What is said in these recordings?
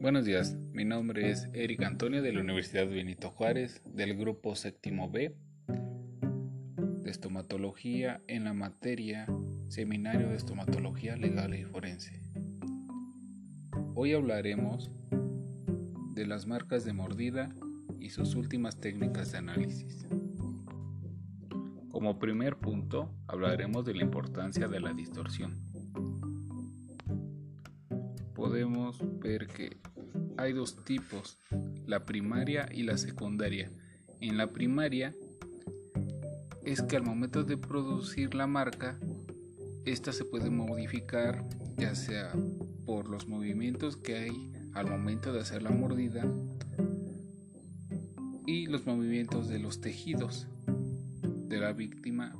Buenos días, mi nombre es Eric Antonio de la Universidad Benito Juárez del grupo séptimo B de estomatología en la materia Seminario de Estomatología Legal y Forense. Hoy hablaremos de las marcas de mordida y sus últimas técnicas de análisis. Como primer punto, hablaremos de la importancia de la distorsión. Podemos ver que hay dos tipos, la primaria y la secundaria. En la primaria es que al momento de producir la marca, esta se puede modificar ya sea por los movimientos que hay al momento de hacer la mordida y los movimientos de los tejidos de la víctima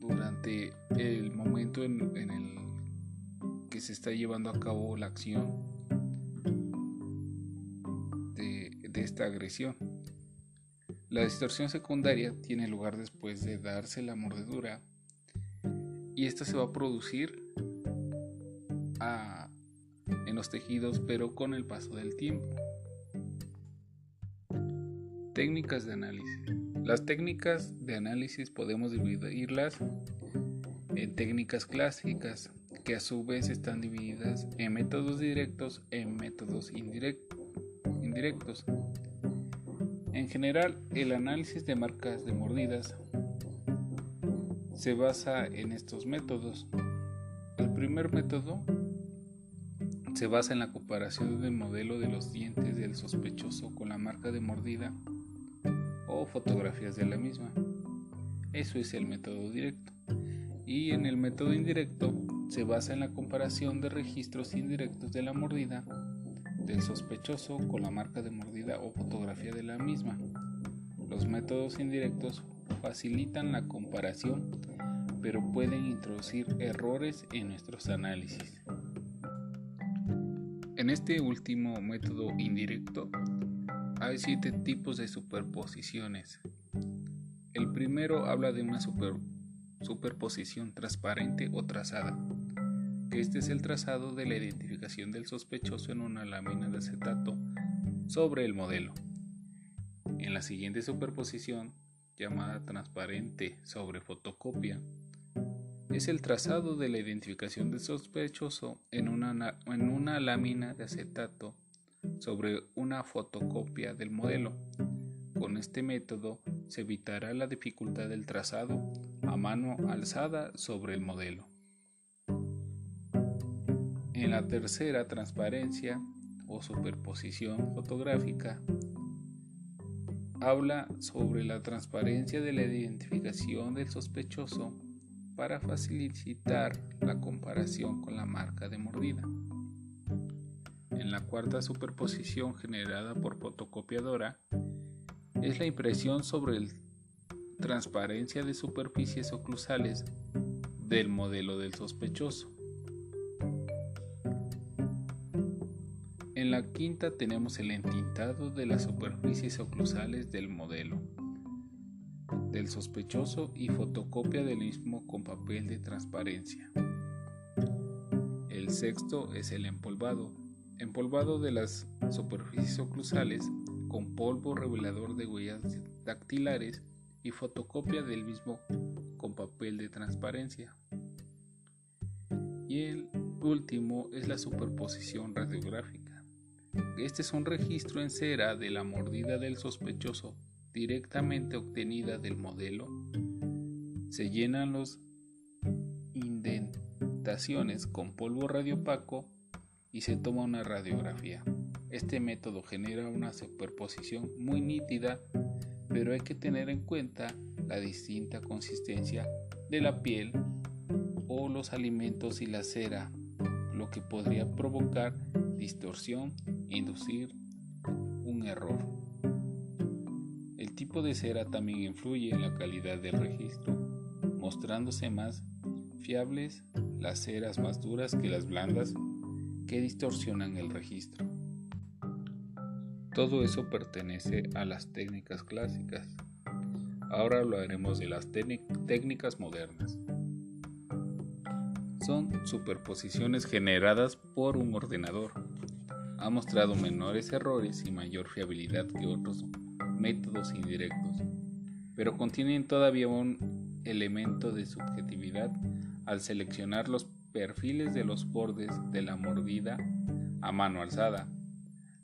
durante el momento en, el que se está llevando a cabo la acción esta agresión. La distorsión secundaria tiene lugar después de darse la mordedura y esta se va a producir en los tejidos pero con el paso del tiempo. Técnicas de análisis. Las técnicas de análisis podemos dividirlas en técnicas clásicas que a su vez están divididas en métodos directos e en métodos indirectos indirectos. En general, el análisis de marcas de mordidas se basa en estos métodos. El primer método se basa en la comparación del modelo de los dientes del sospechoso con la marca de mordida o fotografías de la misma. Eso es el método directo. Y en el método indirecto se basa en la comparación de registros indirectos de la mordida del sospechoso con la marca de mordida o fotografía de la misma. Los métodos indirectos facilitan la comparación, pero pueden introducir errores en nuestros análisis. En este último método indirecto hay siete tipos de superposiciones. El primero habla de una superposición transparente o trazada este es el trazado de la identificación del sospechoso en una lámina de acetato sobre el modelo. En la siguiente superposición, llamada transparente sobre fotocopia, es el trazado de la identificación del sospechoso en una, lámina de acetato sobre una fotocopia del modelo. Con este método se evitará la dificultad del trazado a mano alzada sobre el modelo. En la tercera transparencia o superposición fotográfica, habla sobre la transparencia de la identificación del sospechoso para facilitar la comparación con la marca de mordida. En la cuarta superposición generada por fotocopiadora es la impresión sobre la transparencia de superficies oclusales del modelo del sospechoso. En la quinta tenemos el entintado de las superficies oclusales del modelo, del sospechoso y fotocopia del mismo con papel de transparencia. El sexto es el empolvado, empolvado de las superficies oclusales con polvo revelador de huellas dactilares y fotocopia del mismo con papel de transparencia. Y el último es la superposición radiográfica este es un registro en cera de la mordida del sospechoso directamente obtenida del modelo. Se llenan las indentaciones con polvo radiopaco y se toma una radiografía. Este método genera una superposición muy nítida, pero hay que tener en cuenta la distinta consistencia de la piel o los alimentos y la cera, lo que podría provocar distorsión inducir un error. El tipo de cera también influye en la calidad del registro, mostrándose más fiables las ceras más duras que las blandas que distorsionan el registro. Todo eso pertenece a las técnicas clásicas. Ahora hablaremos de las técnicas modernas. Son superposiciones generadas por un ordenador ha mostrado menores errores y mayor fiabilidad que otros métodos indirectos, pero contienen todavía un elemento de subjetividad al seleccionar los perfiles de los bordes de la mordida a mano alzada.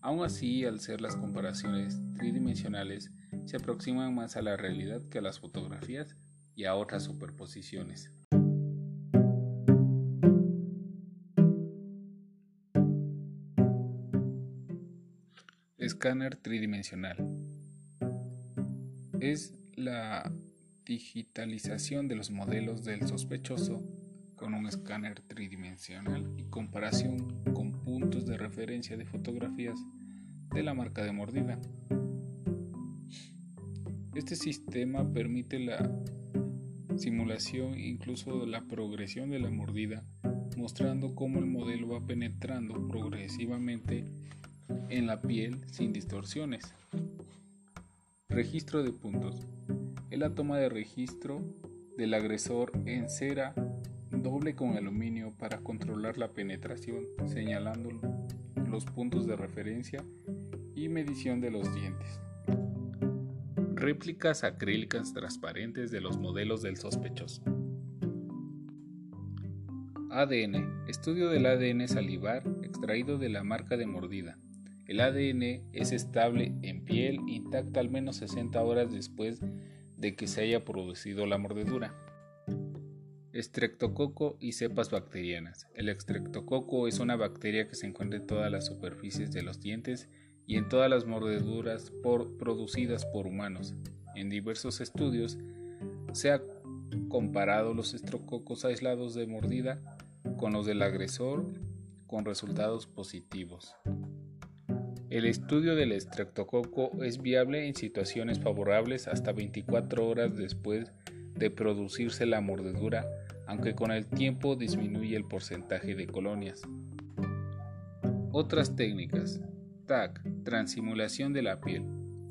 Aún así, al ser las comparaciones tridimensionales, se aproximan más a la realidad que a las fotografías y a otras superposiciones. Escáner tridimensional. Es la digitalización de los modelos del sospechoso con un escáner tridimensional y comparación con puntos de referencia de fotografías de la marca de mordida. Este sistema permite la simulación incluso la progresión de la mordida, mostrando cómo el modelo va penetrando progresivamente en la piel sin distorsiones. Registro de puntos. Es la toma de registro del agresor en cera doble con aluminio para controlar la penetración, señalando los puntos de referencia y medición de los dientes. Réplicas acrílicas transparentes de los modelos del sospechoso. ADN. Estudio del ADN salivar extraído de la marca de mordida. El ADN es estable en piel intacta al menos 60 horas después de que se haya producido la mordedura. Estreptococo y cepas bacterianas. El estreptococo es una bacteria que se encuentra en todas las superficies de los dientes y en todas las mordeduras producidas por humanos. En diversos estudios se ha comparado los estreptococos aislados de mordida con los del agresor con resultados positivos. El estudio del estreptococo es viable en situaciones favorables hasta 24 horas después de producirse la mordedura, aunque con el tiempo disminuye el porcentaje de colonias. Otras técnicas. TAC, transimulación de la piel,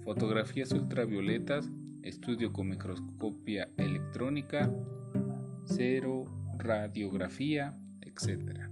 fotografías ultravioletas, estudio con microscopia electrónica, cero, radiografía, etc.